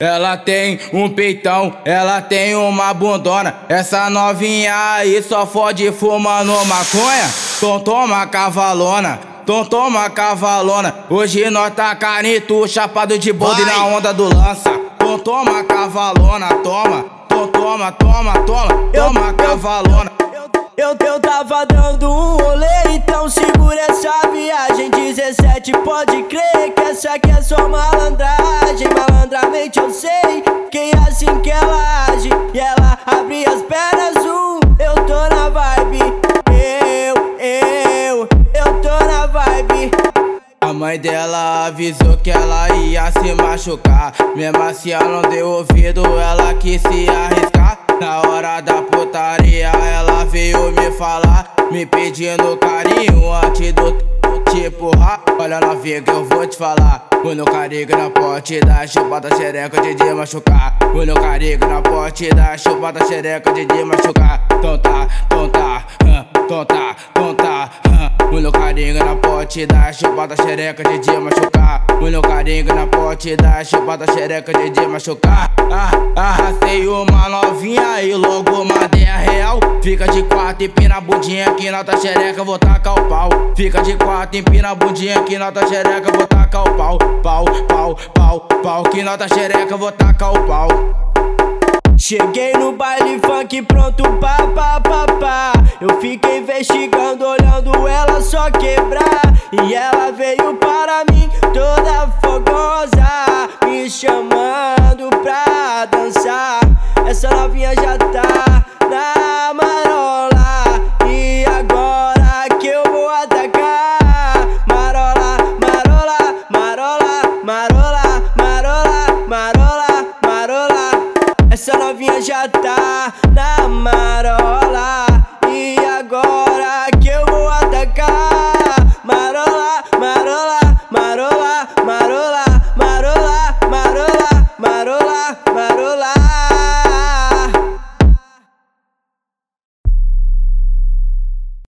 Ela tem um peitão, ela tem uma bundona. Essa novinha aí só fode fumando maconha. Tom toma cavalona, tom toma cavalona. Hoje nós tá canito, chapado de bode na onda do lança. Tom toma cavalona, toma, tom toma, toma, toma, toma cavalona. Eu, eu tava dando um rolê, então segura essa viagem. 17, pode crer que essa aqui é só malandragem. Malandramente eu sei quem é assim que ela age. E ela abre as pernas, um, eu tô na vibe. Eu, eu, eu tô na vibe. A mãe dela avisou que ela ia se machucar. Mesmo assim ela não deu ouvido, ela quis se arriscar Na hora da putaria ela veio me falar Me pedindo carinho antes do tipo Olha novinha que eu vou te falar. O no carigo na porte da chupada xereca de de machucar. O no carigo na porte da chupada xereca de de machucar. Então tá, então tá, então tá no carinho na pote da chupada xereca de dia machucar. No carinho na pote da chupada xereca de dia machucar. Ah, Arrastei uma novinha e logo mandei a real. Fica de quatro e pina a bundinha que na tua xereca vou tacar o pau. Fica de quatro empina a bundinha que na tua xereca vou tacar o pau. Pau, pau, pau, pau que na tua xereca vou tacar o pau Cheguei no baile funk pronto pá pá pá pá. Eu fiquei investigando olhando ela só quebrar. E ela veio para mim toda fogosa Me chamando pra dançar. Essa novinha já tá na marola novinha já tá na marola